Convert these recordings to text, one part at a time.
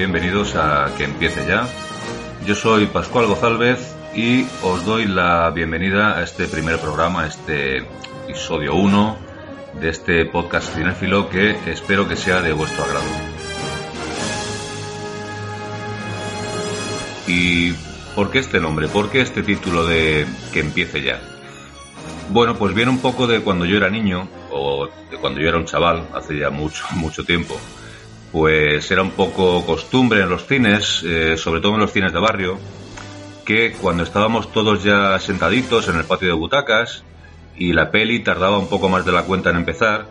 Bienvenidos a Que empiece ya. Yo soy Pascual Gozálvez y os doy la bienvenida a este primer programa, este episodio 1 de este podcast cinéfilo que espero que sea de vuestro agrado. ¿Y por qué este nombre? ¿Por qué este título de Que empiece ya? Bueno, pues viene un poco de cuando yo era niño, o de cuando yo era un chaval, hace ya mucho, mucho tiempo pues era un poco costumbre en los cines, eh, sobre todo en los cines de barrio, que cuando estábamos todos ya sentaditos en el patio de butacas y la peli tardaba un poco más de la cuenta en empezar,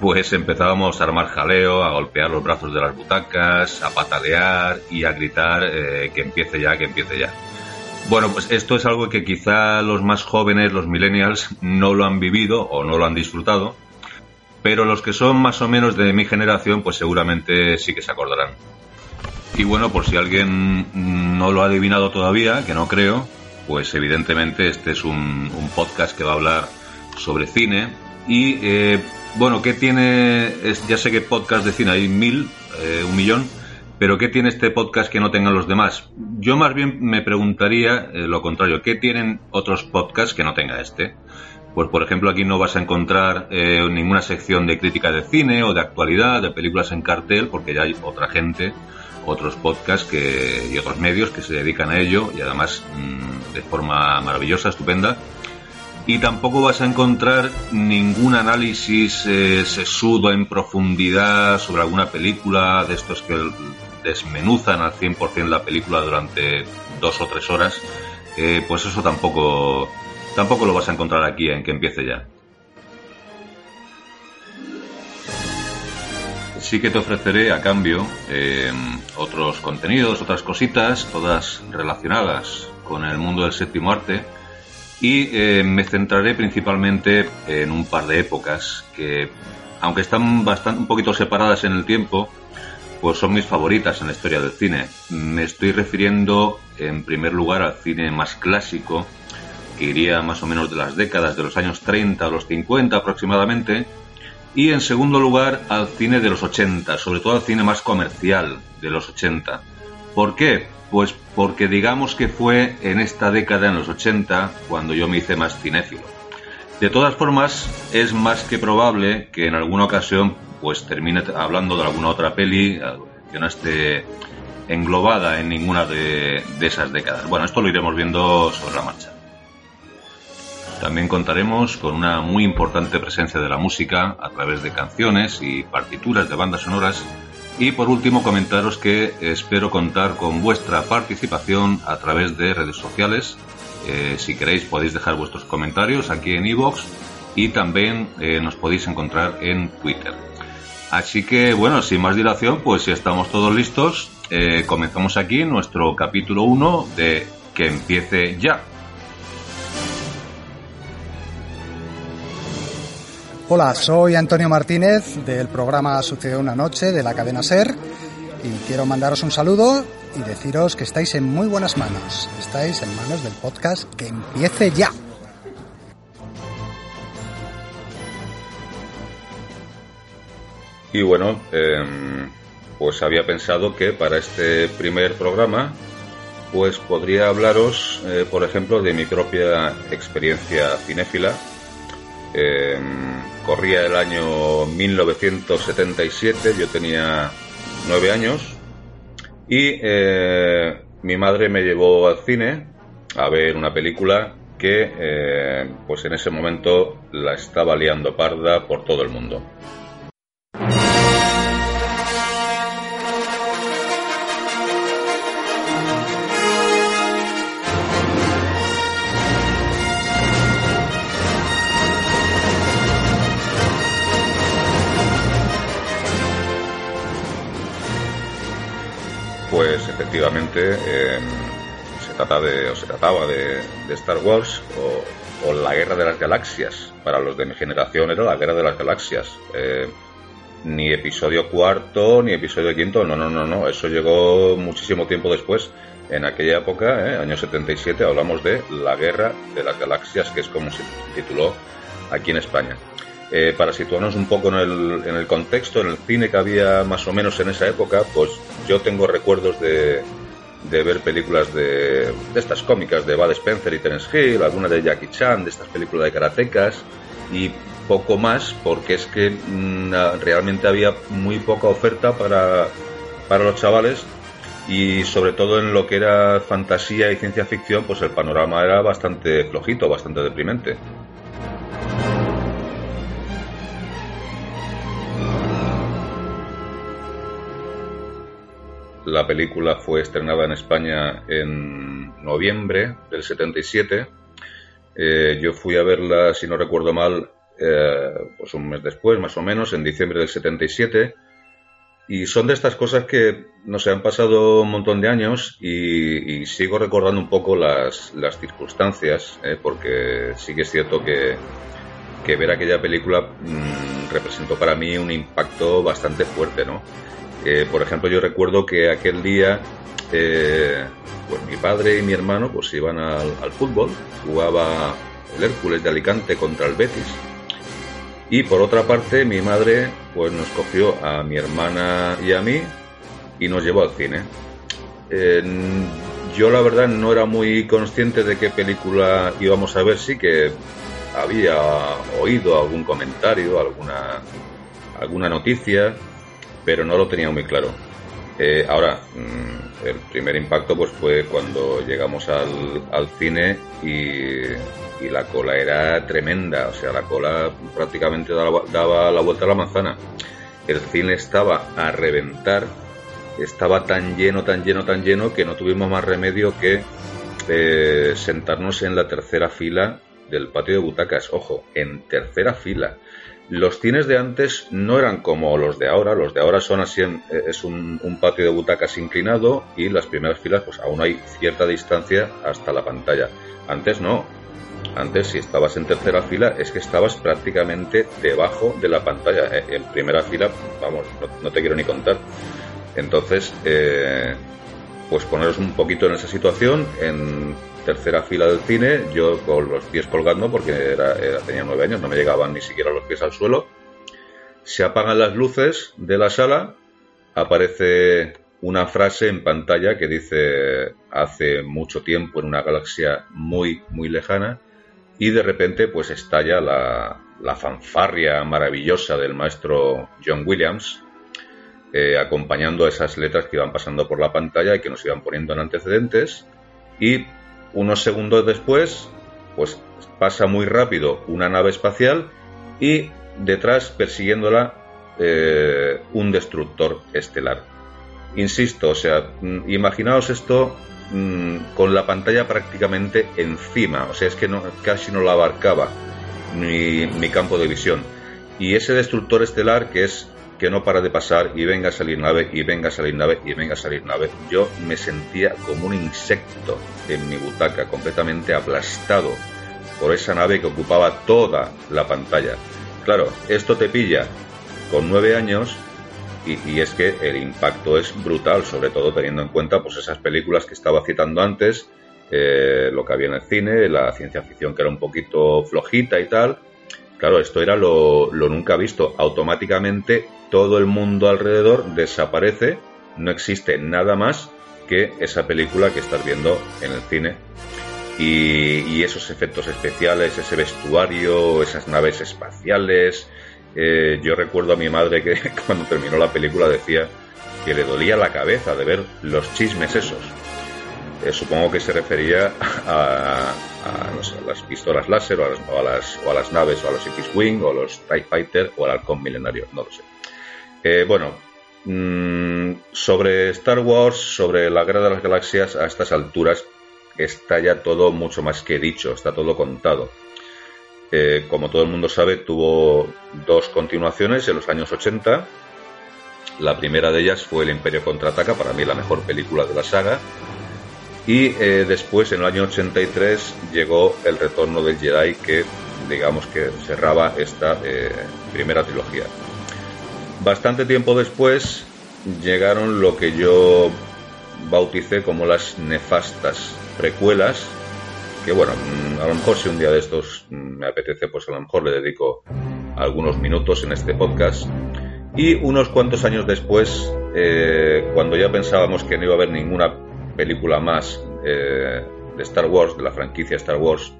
pues empezábamos a armar jaleo, a golpear los brazos de las butacas, a patalear y a gritar eh, que empiece ya, que empiece ya. Bueno, pues esto es algo que quizá los más jóvenes, los millennials, no lo han vivido o no lo han disfrutado, pero los que son más o menos de mi generación, pues seguramente sí que se acordarán. Y bueno, por si alguien no lo ha adivinado todavía, que no creo, pues evidentemente este es un, podcast que va a hablar sobre cine. Y eh, bueno, ¿qué tiene? ya sé que podcast de cine hay mil, eh, un millón, pero ¿qué tiene este podcast que no tengan los demás? Yo más bien me preguntaría eh, lo contrario, ¿qué tienen otros podcasts que no tenga este? Pues, por ejemplo, aquí no vas a encontrar eh, ninguna sección de crítica de cine o de actualidad, de películas en cartel, porque ya hay otra gente, otros podcasts que, y otros medios que se dedican a ello y además mm, de forma maravillosa, estupenda. Y tampoco vas a encontrar ningún análisis eh, sesudo en profundidad sobre alguna película de estos que desmenuzan al 100% la película durante dos o tres horas. Eh, pues eso tampoco Tampoco lo vas a encontrar aquí en que empiece ya. Sí que te ofreceré a cambio em, otros contenidos, otras cositas, todas relacionadas con el mundo del séptimo arte. Y em, me centraré principalmente en un par de épocas que, aunque están bastante, un poquito separadas en el tiempo, pues son mis favoritas en la historia del cine. Me estoy refiriendo en primer lugar al cine más clásico, iría más o menos de las décadas de los años 30 a los 50 aproximadamente, y en segundo lugar al cine de los 80, sobre todo al cine más comercial de los 80. ¿Por qué? Pues porque digamos que fue en esta década, en los 80, cuando yo me hice más cinéfilo. De todas formas, es más que probable que en alguna ocasión pues termine hablando de alguna otra peli que no esté englobada en ninguna de esas décadas. Bueno, esto lo iremos viendo sobre la marcha. También contaremos con una muy importante presencia de la música a través de canciones y partituras de bandas sonoras. Y por último comentaros que espero contar con vuestra participación a través de redes sociales. Eh, si queréis podéis dejar vuestros comentarios aquí en iVoox y también eh, nos podéis encontrar en Twitter. Así que bueno, sin más dilación, pues si estamos todos listos, eh, comenzamos aquí nuestro capítulo 1 de Que empiece ya. Hola, soy Antonio Martínez del programa Sucedió una noche de la cadena Ser y quiero mandaros un saludo y deciros que estáis en muy buenas manos. Estáis en manos del podcast que empiece ya. Y bueno, em, pues había pensado que para este primer programa pues podría hablaros, eh, por ejemplo, de mi propia experiencia cinéfila eh, corría el año 1977, yo tenía nueve años y eh, mi madre me llevó al cine a ver una película que eh, pues en ese momento la estaba liando parda por todo el mundo. Em, se trata de, o se trataba de, Star Wars o, la Guerra de las Galaxias. Para los de mi generación era la Guerra de las Galaxias. Eh, ni episodio cuarto, ni episodio quinto, no, no, no, no. Eso llegó muchísimo tiempo después. En aquella época, eh, año 77, hablamos de la Guerra de las Galaxias, que es como se tituló aquí en España. Eh, para situarnos un poco en el, en el contexto, en el cine que había más o menos en esa época, pues yo tengo recuerdos de, de ver películas de, estas cómicas de Bud Spencer y Terence Hill, algunas de Jackie Chan, de estas películas de karatecas y poco más porque es que mmm, realmente había muy poca oferta para, para los chavales y sobre todo en lo que era fantasía y ciencia ficción pues el panorama era bastante flojito, bastante deprimente. La película fue estrenada en España en noviembre del 77. Eh, yo fui a verla, si no recuerdo mal, eh, pues un mes después, más o menos, en diciembre del 77. Y son de estas cosas que, no sé, han pasado un montón de años y, sigo recordando un poco las, circunstancias, eh, porque sí que es cierto que, ver aquella película mmm, representó para mí un impacto bastante fuerte, ¿no? Eh, por ejemplo, yo recuerdo que aquel día, eh, pues mi padre y mi hermano pues iban al, fútbol, jugaba el Hércules de Alicante contra el Betis. Y por otra parte, mi madre pues nos cogió a mi hermana y a mí y nos llevó al cine. Yo la verdad no era muy consciente de qué película íbamos a ver, sí que había oído algún comentario, alguna, alguna noticia, pero no lo tenía muy claro. Eh, ahora, mmm, el primer impacto pues fue cuando llegamos al, al cine y, y, la cola era tremenda, o sea, la cola prácticamente daba, daba, la vuelta a la manzana. El cine estaba a reventar, estaba tan lleno, tan lleno, tan lleno que no tuvimos más remedio que eh, sentarnos en la tercera fila del patio de butacas. Ojo, en tercera fila los cines de antes no eran como los de ahora, los de ahora son así, en, es un, patio de butacas inclinado y las primeras filas pues aún hay cierta distancia hasta la pantalla. Antes no, antes si estabas en tercera fila es que estabas prácticamente debajo de la pantalla. En primera fila, vamos, no, no te quiero ni contar. Entonces, eh, pues poneros un poquito en esa situación, en tercera fila del cine, yo con los pies colgando porque era, era, tenía nueve años, no me llegaban ni siquiera los pies al suelo. Se apagan las luces de la sala, aparece una frase en pantalla que dice hace mucho tiempo en una galaxia muy, muy lejana y de repente pues estalla la, fanfarria maravillosa del maestro John Williams eh, acompañando esas letras que iban pasando por la pantalla y que nos iban poniendo en antecedentes y unos segundos después, pues pasa muy rápido una nave espacial y detrás persiguiéndola eh, un destructor estelar. Insisto, o sea, mm, imaginaos esto mmm, con la pantalla prácticamente encima, o sea, es que no, casi no la abarcaba mi campo de visión. Y ese destructor estelar, que es que no para de pasar y venga a salir nave y venga a salir nave y venga a salir nave. Yo me sentía como un insecto en mi butaca, completamente aplastado por esa nave que ocupaba toda la pantalla. Claro, esto te pilla con nueve años y, es que el impacto es brutal, sobre todo teniendo en cuenta pues esas películas que estaba citando antes, eh, lo que había en el cine, la ciencia ficción que era un poquito flojita y tal. Claro, esto era lo, lo nunca visto. Automáticamente todo el mundo alrededor desaparece, no existe nada más que esa película que estás viendo en el cine. Y, esos efectos especiales, ese vestuario, esas naves espaciales. Eh, yo recuerdo a mi madre que cuando terminó la película decía que le dolía la cabeza de ver los chismes esos. Eh, supongo que se refería a las pistolas láser o a las, o a las, o a las naves o a los X-Wing o a los TIE Fighter o al halcón milenario, no lo sé. Bueno, mmm, sobre Star Wars, sobre la Guerra de las Galaxias, a estas alturas está ya todo mucho más que dicho, está todo contado. Eh, como todo el mundo sabe, tuvo dos continuaciones en los años 80. La primera de ellas fue El Imperio Contraataca, para mí la mejor película de la saga. Y eh, después, en el año 83, llegó El Retorno del Jedi, que digamos que cerraba esta eh, primera trilogía. Bastante tiempo después llegaron lo que yo bauticé como las nefastas precuelas, que bueno, a lo mejor si un día de estos me apetece, pues a lo mejor le dedico algunos minutos en este podcast. Y unos cuantos años después, eh, cuando ya pensábamos que no iba a haber ninguna película más eh, de Star Wars, de la franquicia Star Wars,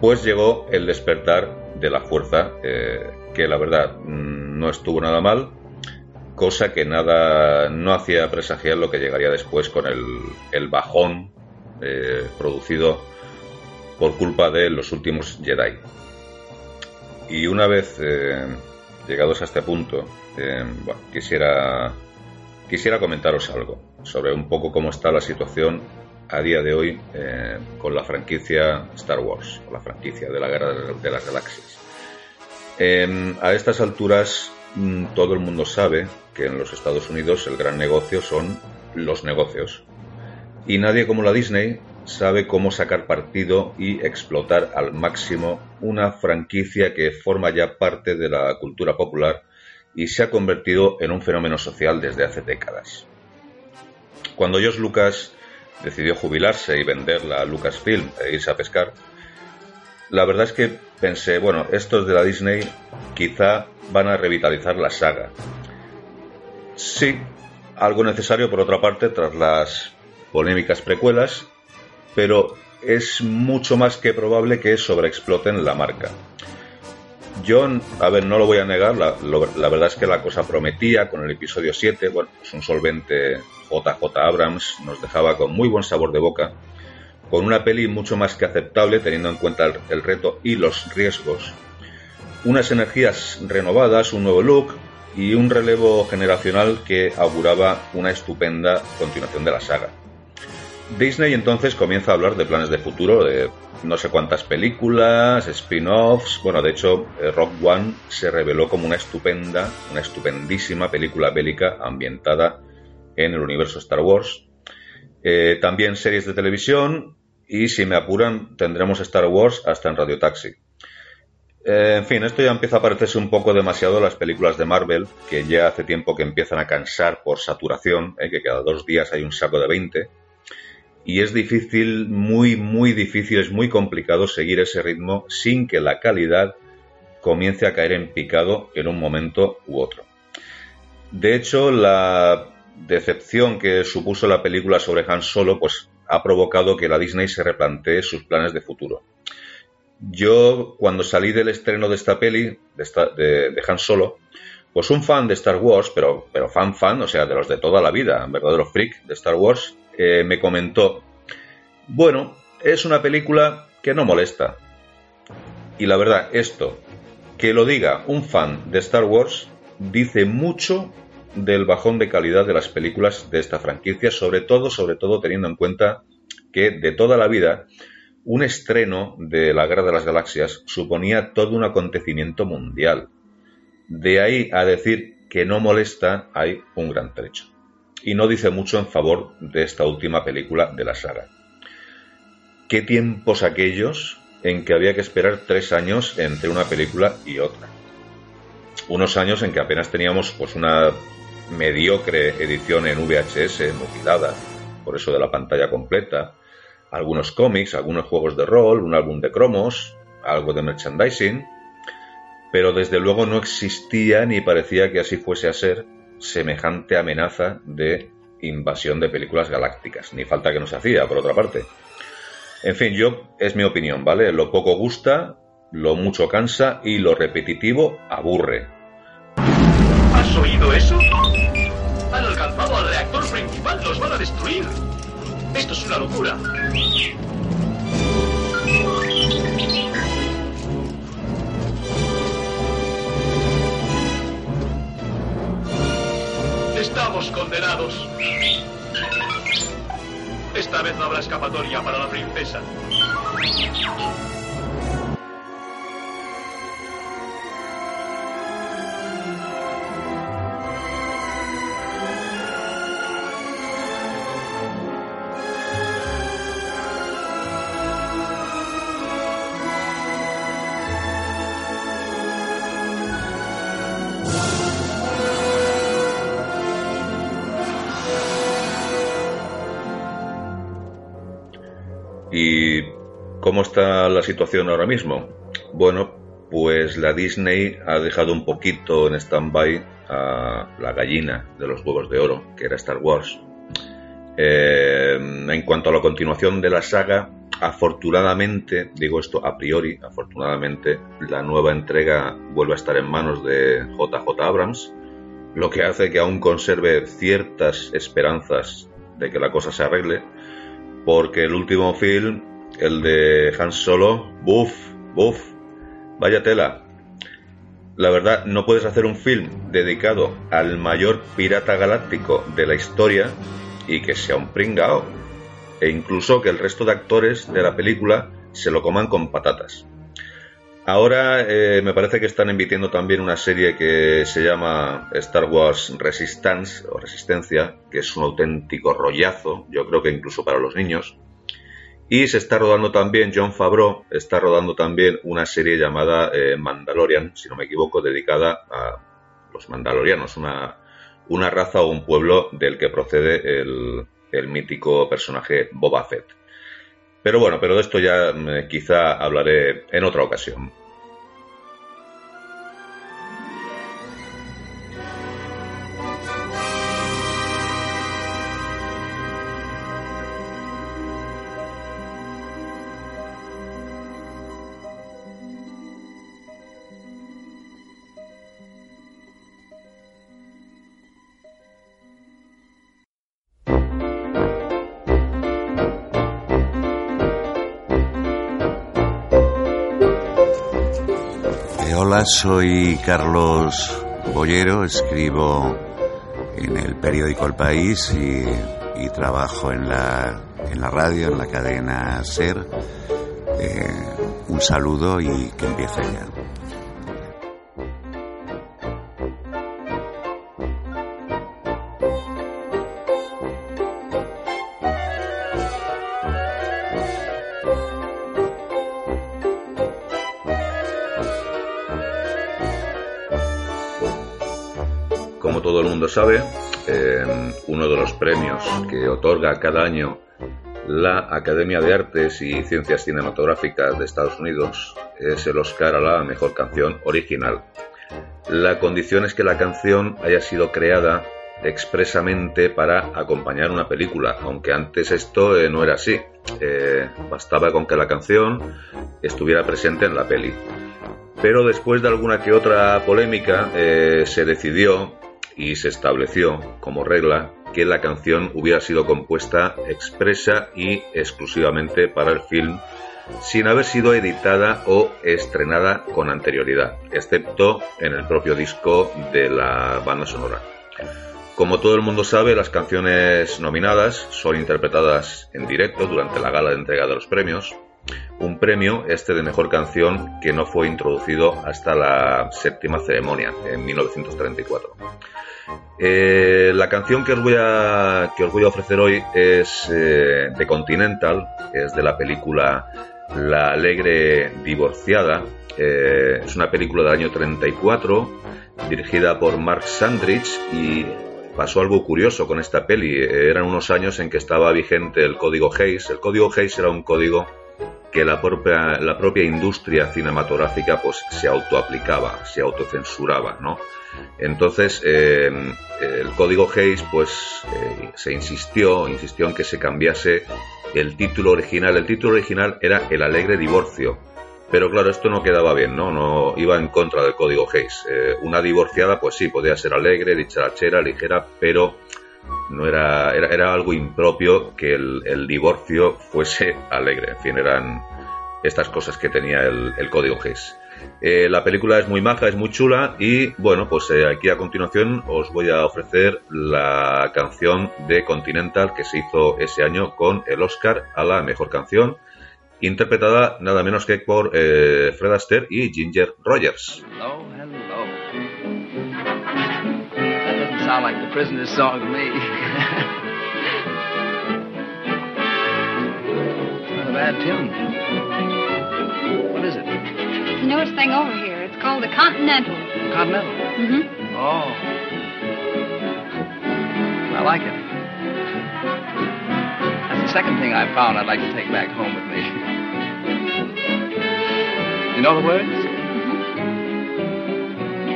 pues llegó el despertar de la fuerza, eh, que la verdad mm, no estuvo nada mal, cosa que nada no hacía presagiar lo que llegaría después con el, bajón eh, producido por culpa de los últimos Jedi. Y una vez eh, llegados a este punto, quisiera, quisiera comentaros algo sobre un poco cómo está la situación a día de hoy eh, con la franquicia Star Wars, la franquicia de la Guerra de las Galaxias. Em, a estas alturas mm, todo el mundo sabe que en los Estados Unidos el gran negocio son los negocios. Y nadie como la Disney sabe cómo sacar partido y explotar al máximo una franquicia que forma ya parte de la cultura popular y se ha convertido en un fenómeno social desde hace décadas. Cuando George Lucas decidió jubilarse y venderla a Lucasfilm e irse a pescar, la verdad es que pensé, bueno, estos de la Disney quizá van a revitalizar la saga. Sí, algo necesario por otra parte tras las polémicas precuelas, pero es mucho más que probable que sobreexploten la marca. Yo, a ver, no lo voy a negar, la, verdad es que la cosa prometía con el episodio 7, bueno, es un solvente JJ Abrams nos dejaba con muy buen sabor de boca, con una peli mucho más que aceptable teniendo en cuenta el, reto y los riesgos, unas energías renovadas, un nuevo look y un relevo generacional que auguraba una estupenda continuación de la saga. Disney entonces comienza a hablar de planes de futuro, de no sé cuántas películas, spin-offs. Bueno, de hecho, eh, Rock One se reveló como una estupenda, una estupendísima película bélica ambientada en el universo Star Wars. Eh, también series de televisión y si me apuran tendremos Star Wars hasta en Radio Taxi. Eh, en fin, esto ya empieza a parecerse un poco demasiado a las películas de Marvel, que ya hace tiempo que empiezan a cansar por saturación, eh, que cada dos días hay un saco de 20. Y es difícil, muy, muy difícil, es muy complicado seguir ese ritmo sin que la calidad comience a caer en picado en un momento u otro. De hecho, la decepción que supuso la película sobre Han Solo, pues ha provocado que la Disney se replantee sus planes de futuro. Yo, cuando salí del estreno de esta peli, de, Han Solo, pues un fan de Star Wars, pero, pero fan fan, o sea, de los de toda la vida, un verdadero freak de Star Wars, eh, me comentó, bueno, es una película que no molesta. Y la verdad, esto, que lo diga un fan de Star Wars, dice mucho del bajón de calidad de las películas de esta franquicia, sobre todo, sobre todo teniendo en cuenta que de toda la vida un estreno de la Guerra de las Galaxias suponía todo un acontecimiento mundial. De ahí a decir que no molesta hay un gran trecho. Y no dice mucho en favor de esta última película de la saga. ¿Qué tiempos aquellos en que había que esperar tres años entre una película y otra? Unos años en que apenas teníamos pues una mediocre edición en VHS, mutilada, por eso de la pantalla completa, algunos cómics, algunos juegos de rol, un álbum de cromos, algo de merchandising, pero desde luego no existía ni parecía que así fuese a ser semejante amenaza de invasión de películas galácticas, ni falta que nos hacía, por otra parte. En fin, yo es mi opinión, ¿vale? Lo poco gusta, lo mucho cansa y lo repetitivo aburre. ¿Has oído eso? Los van a destruir. Esto es una locura. Estamos condenados. Esta vez no habrá escapatoria para la princesa. ¿Cómo está la situación ahora mismo? Bueno, pues la Disney ha dejado un poquito en stand-by a la gallina de los huevos de oro, que era Star Wars. Eh, en cuanto a la continuación de la saga, afortunadamente, digo esto a priori, afortunadamente, la nueva entrega vuelve a estar en manos de JJ Abrams, lo que hace que aún conserve ciertas esperanzas de que la cosa se arregle, porque el último film, el de Han Solo, buff, buff, vaya tela. La verdad, no puedes hacer un film dedicado al mayor pirata galáctico de la historia y que sea un pringao, e incluso que el resto de actores de la película se lo coman con patatas. Ahora eh, me parece que están emitiendo también una serie que se llama Star Wars Resistance o Resistencia, que es un auténtico rollazo, yo creo que incluso para los niños. Y se está rodando también, John Favreau está rodando también una serie llamada eh, Mandalorian, si no me equivoco, dedicada a los mandalorianos, una, una raza o un pueblo del que procede el, el mítico personaje Boba Fett. Pero bueno, pero de esto ya mm, quizá hablaré en otra ocasión. Soy Carlos Bollero, escribo en el periódico El País y, trabajo en la, en la radio, en la cadena SER. Eh, un saludo y que empiece ya. Sabe, em, uno de los premios que otorga cada año la Academia de Artes y Ciencias Cinematográficas de Estados Unidos es el Oscar a la mejor canción original. La condición es que la canción haya sido creada expresamente para acompañar una película, aunque antes esto eh, no era así. Eh, bastaba con que la canción estuviera presente en la peli. Pero después de alguna que otra polémica eh, se decidió y se estableció como regla que la canción hubiera sido compuesta expresa y exclusivamente para el film sin haber sido editada o estrenada con anterioridad, excepto en el propio disco de la banda sonora. Como todo el mundo sabe, las canciones nominadas son interpretadas en directo durante la gala de entrega de los premios, un premio este de mejor canción que no fue introducido hasta la séptima ceremonia en 1934. Eh, la canción que os voy a, que os voy a ofrecer hoy es eh, de Continental, es de la película La Alegre Divorciada. Eh, es una película del año 34, dirigida por Mark Sandrich y pasó algo curioso con esta peli. Eran unos años en que estaba vigente el código Hayes. El código Hayes era un código que la propia, la propia industria cinematográfica pues se autoaplicaba, se autocensuraba, ¿no? Entonces, eh, el código Hayes, pues, eh, se insistió, insistió en que se cambiase el título original. El título original era El alegre divorcio. Pero claro, esto no quedaba bien, ¿no? No iba en contra del código Hayes. Eh, una divorciada, pues sí, podía ser alegre, dicharachera, ligera, pero no era, era, algo impropio que el, divorcio fuese alegre. En fin, eran estas cosas que tenía el, código Hayes. Eh, la película es muy maja, es muy chula y bueno, pues eh, aquí a continuación os voy a ofrecer la canción de Continental que se hizo ese año con el Oscar a la mejor canción, interpretada nada menos que por eh, Fred Astaire y Ginger Rogers. Hello. Sound like the prisoner's song to me. not a bad tune. What is it? It's the newest thing over here. It's called the Continental. Continental? Mm-hmm. Oh. I like it. That's the second thing I found I'd like to take back home with me. you know the words? Mm-hmm.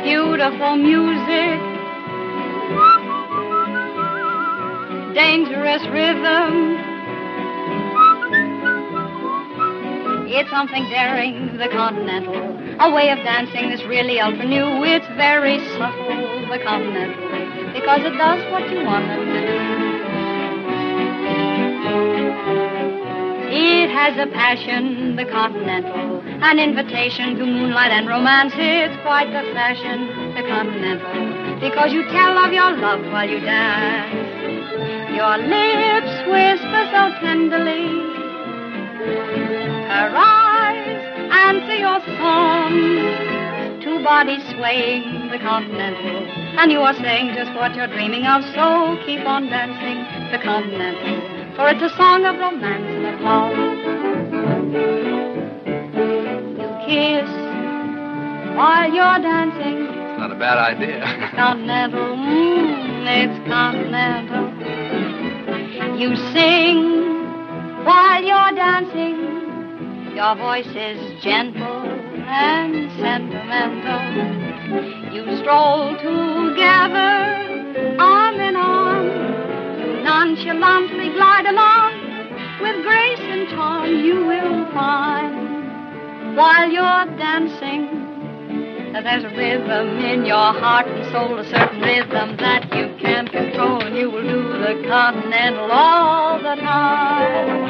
beautiful music, dangerous rhythm. It's something daring, the continental, a way of dancing that's really ultra new. It's very subtle, the continental, because it does what you want it to do. It has a passion, the continental, an invitation to moonlight and romance. It's quite the fashion, the continental, because you tell of your love while you dance. Your lips whisper so tenderly, her eyes answer your song. Two bodies swaying, the continental, and you are saying just what you're dreaming of. So keep on dancing, the continental for it's a song of romance and of love. You kiss while you're dancing. It's not a bad idea. It's continental, mm, it's continental. You sing while you're dancing. Your voice is gentle and sentimental. You stroll together, arm in arm nonchalantly glide along with grace and charm you will find while you're dancing there's a rhythm in your heart and soul a certain rhythm that you can control. And you will do the continental all the time.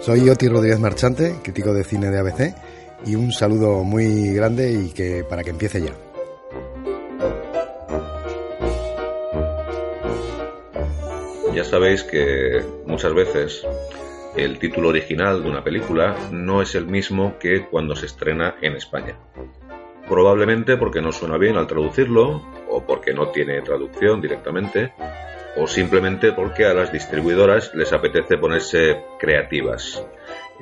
Soy Oti Rodríguez Marchante, crítico de cine de ABC, y un saludo muy grande y que para que empiece ya. Ya sabéis que muchas veces el título original de una película no es el mismo que cuando se estrena en España. Probablemente porque no suena bien al traducirlo, o porque no tiene traducción directamente, o simplemente porque a las distribuidoras les apetece ponerse creativas.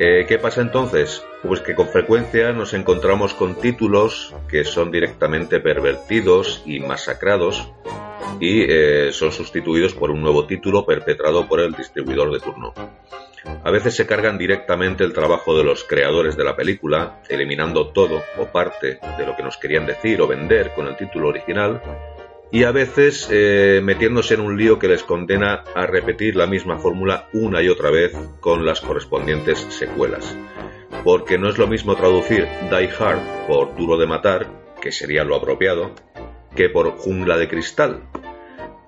Eh, ¿Qué pasa entonces? Pues que con frecuencia nos encontramos con títulos que son directamente pervertidos y masacrados y eh, son sustituidos por un nuevo título perpetrado por el distribuidor de turno. A veces se cargan directamente el trabajo de los creadores de la película, eliminando todo o parte de lo que nos querían decir o vender con el título original, y a veces eh, metiéndose en un lío que les condena a repetir la misma fórmula una y otra vez con las correspondientes secuelas. Porque no es lo mismo traducir Die Hard por Duro de Matar, que sería lo apropiado, que por Jungla de Cristal,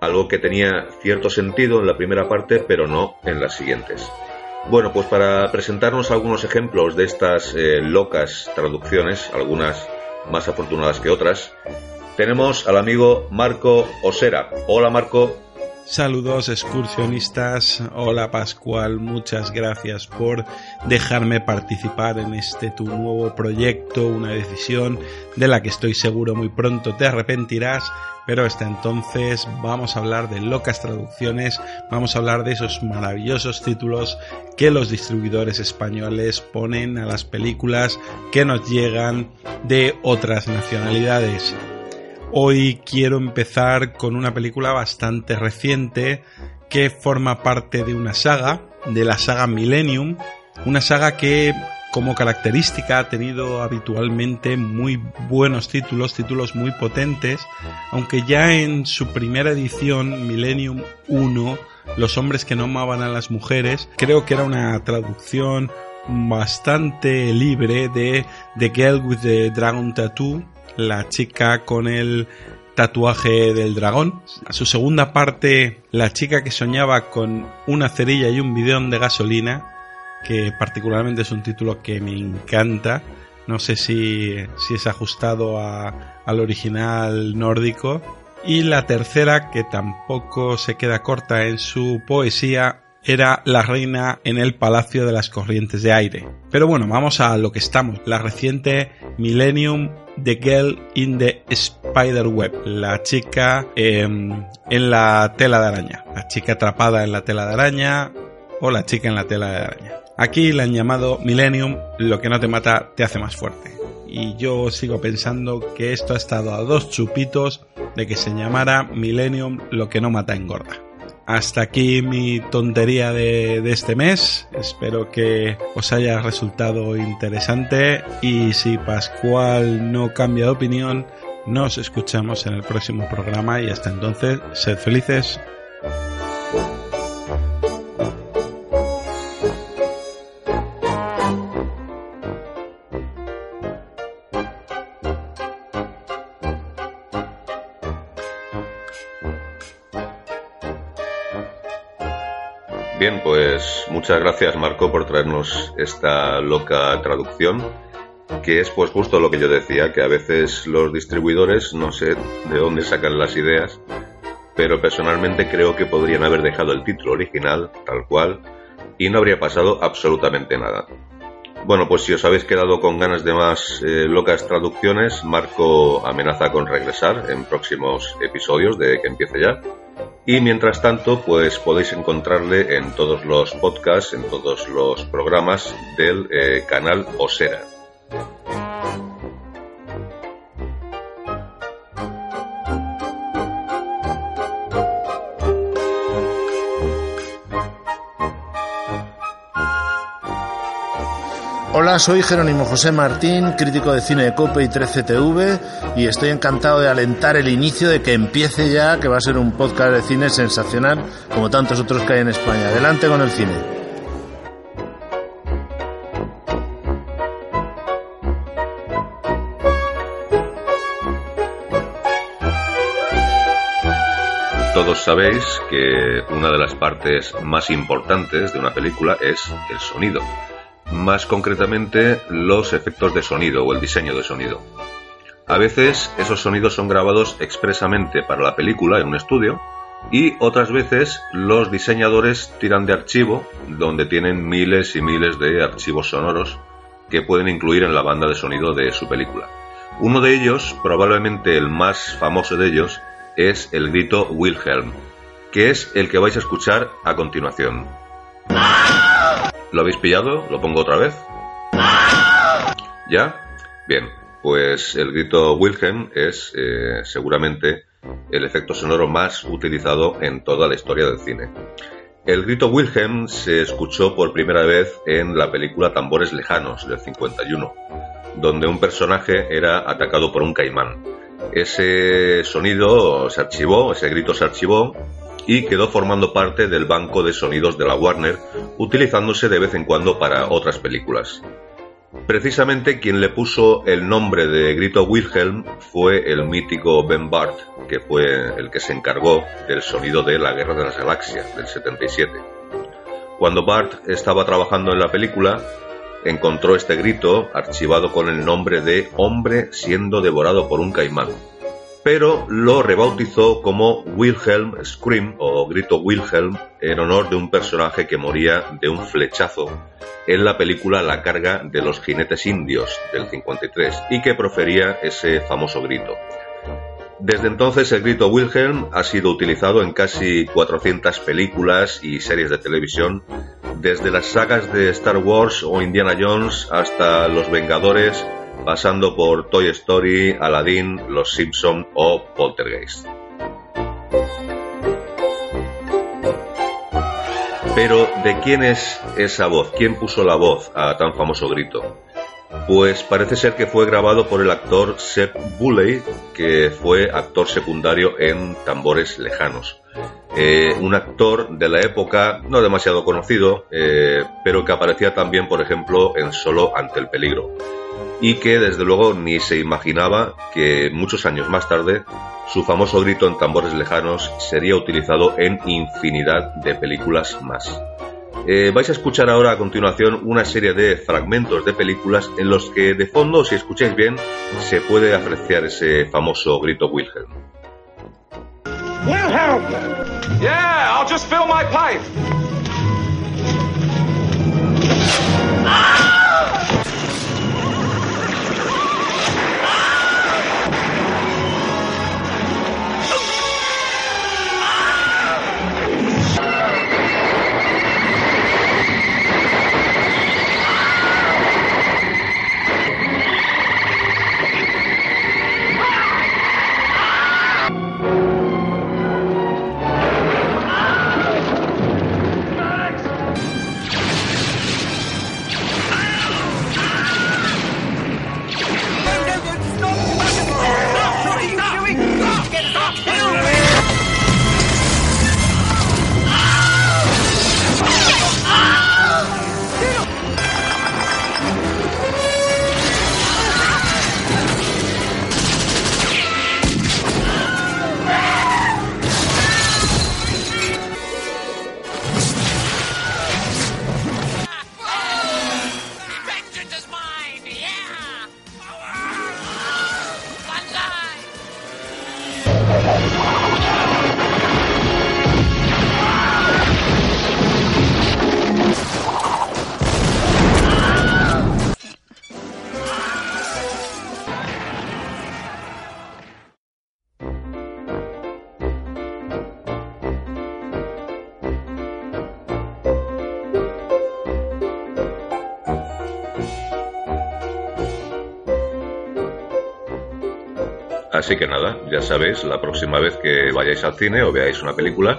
algo que tenía cierto sentido en la primera parte, pero no en las siguientes. Bueno, pues para presentarnos algunos ejemplos de estas eh, locas traducciones, algunas más afortunadas que otras, tenemos al amigo Marco Osera. Hola Marco. Saludos excursionistas, hola Pascual, muchas gracias por dejarme participar en este tu nuevo proyecto, una decisión de la que estoy seguro muy pronto te arrepentirás, pero hasta entonces vamos a hablar de locas traducciones, vamos a hablar de esos maravillosos títulos que los distribuidores españoles ponen a las películas que nos llegan de otras nacionalidades. Hoy quiero empezar con una película bastante reciente que forma parte de una saga, de la saga Millennium, una saga que como característica ha tenido habitualmente muy buenos títulos, títulos muy potentes, aunque ya en su primera edición, Millennium 1, Los hombres que no amaban a las mujeres, creo que era una traducción bastante libre de The Girl with the Dragon Tattoo, la chica con el tatuaje del dragón. Su segunda parte, la chica que soñaba con una cerilla y un bidón de gasolina, que particularmente es un título que me encanta. No sé si, si es ajustado a, al original nórdico. Y la tercera, que tampoco se queda corta en su poesía, era la reina en el Palacio de las Corrientes de Aire. Pero bueno, vamos a lo que estamos. La reciente Millennium The Girl in the Spider Web, la chica em, en la tela de araña, la chica atrapada en la tela de araña o la chica en la tela de araña. Aquí la han llamado Millennium, lo que no te mata te hace más fuerte. y yo sigo pensando que esto ha estado a dos chupitos de que se llamara Millennium lo que no mata engorda. Hasta aquí mi tontería de, este mes. Espero que os haya resultado interesante. Y si Pascual no cambia de opinión, nos escuchamos en el próximo programa. Y hasta entonces, sed felices. Pues muchas gracias Marco por traernos esta loca traducción, que es pues justo lo que yo decía, que a veces los distribuidores no sé de dónde sacan las ideas, pero personalmente creo que podrían haber dejado el título original tal cual y no habría pasado absolutamente nada. Bueno, pues si os habéis quedado con ganas de más eh, locas traducciones, Marco amenaza con regresar en próximos episodios de que empiece ya. Y mientras tanto, pues podéis encontrarle en todos los podcasts, en todos los programas del eh, canal Osera. Hola, soy Jerónimo José Martín, crítico de cine de Cope y 13TV, y estoy encantado de alentar el inicio de que empiece ya, que va a ser un podcast de cine sensacional, como tantos otros que hay en España. Adelante con el cine. Todos sabéis que una de las partes más importantes de una película es el sonido más concretamente los efectos de sonido o el diseño de sonido. A veces esos sonidos son grabados expresamente para la película en un estudio y otras veces los diseñadores tiran de archivo donde tienen miles y miles de archivos sonoros que pueden incluir en la banda de sonido de su película. Uno de ellos, probablemente el más famoso de ellos, es el grito Wilhelm, que es el que vais a escuchar a continuación. ¿Lo habéis pillado? ¿Lo pongo otra vez? ¿Ya? Bien, pues el grito Wilhelm es eh, seguramente el efecto sonoro más utilizado en toda la historia del cine. El grito Wilhelm se escuchó por primera vez en la película Tambores Lejanos del 51, donde un personaje era atacado por un caimán. Ese sonido se archivó, ese grito se archivó y quedó formando parte del banco de sonidos de la Warner, utilizándose de vez en cuando para otras películas. Precisamente quien le puso el nombre de Grito Wilhelm fue el mítico Ben Bart, que fue el que se encargó del sonido de La Guerra de las Galaxias del 77. Cuando Bart estaba trabajando en la película, encontró este grito archivado con el nombre de Hombre siendo devorado por un caimán pero lo rebautizó como Wilhelm Scream o Grito Wilhelm en honor de un personaje que moría de un flechazo en la película La carga de los jinetes indios del 53 y que profería ese famoso grito. Desde entonces el grito Wilhelm ha sido utilizado en casi 400 películas y series de televisión, desde las sagas de Star Wars o Indiana Jones hasta Los Vengadores, pasando por Toy Story, Aladdin, Los Simpson o Poltergeist. Pero, ¿de quién es esa voz? ¿Quién puso la voz a tan famoso grito? Pues parece ser que fue grabado por el actor Sepp Bulley, que fue actor secundario en Tambores Lejanos. Eh, un actor de la época no demasiado conocido, eh, pero que aparecía también, por ejemplo, en Solo ante el peligro y que desde luego ni se imaginaba que muchos años más tarde su famoso grito en tambores lejanos sería utilizado en infinidad de películas más. Eh, vais a escuchar ahora a continuación una serie de fragmentos de películas en los que de fondo, si escucháis bien, se puede apreciar ese famoso grito Wilhelm. Wilhelm! Yeah, I'll just fill my pipe. Así que nada, ya sabéis, la próxima vez que vayáis al cine o veáis una película,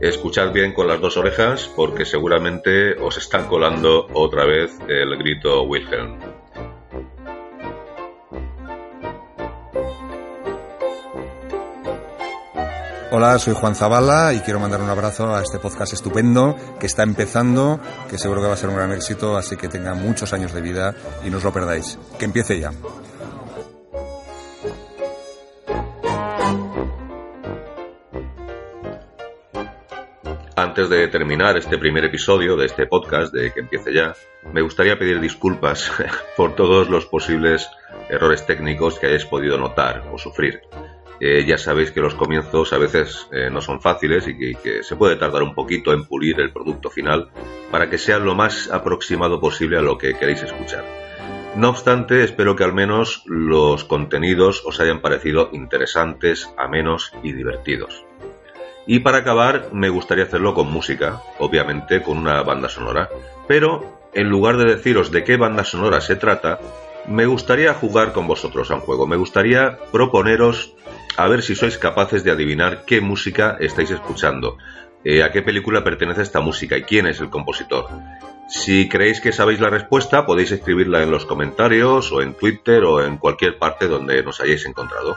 escuchad bien con las dos orejas porque seguramente os están colando otra vez el grito Wilhelm. Hola, soy Juan Zavala y quiero mandar un abrazo a este podcast estupendo que está empezando, que seguro que va a ser un gran éxito, así que tenga muchos años de vida y no os lo perdáis. Que empiece ya. Antes de terminar este primer episodio de este podcast, de que empiece ya, me gustaría pedir disculpas por todos los posibles errores técnicos que hayáis podido notar o sufrir. Eh, ya sabéis que los comienzos a veces eh, no son fáciles y que, se puede tardar un poquito en pulir el producto final para que sea lo más aproximado posible a lo que queréis escuchar. No obstante, espero que al menos los contenidos os hayan parecido interesantes, amenos y divertidos. Y para acabar, me gustaría hacerlo con música, obviamente con una banda sonora, pero en lugar de deciros de qué banda sonora se trata, me gustaría jugar con vosotros a un juego. Me gustaría proponeros a ver si sois capaces de adivinar qué música estáis escuchando, eh, a qué película pertenece esta música y quién es el compositor. Si creéis que sabéis la respuesta, podéis escribirla en los comentarios o en Twitter o en cualquier parte donde nos hayáis encontrado.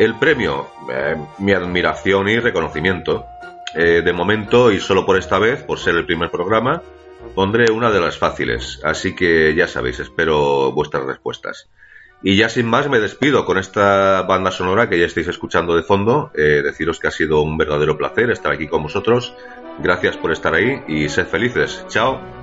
El premio, eh, mi admiración y reconocimiento. Eh, de momento, y solo por esta vez, por ser el primer programa, pondré una de las fáciles, así que ya sabéis, espero vuestras respuestas. Y ya sin más me despido con esta banda sonora que ya estáis escuchando de fondo. Eh, deciros que ha sido un verdadero placer estar aquí con vosotros. Gracias por estar ahí y sed felices. Chao.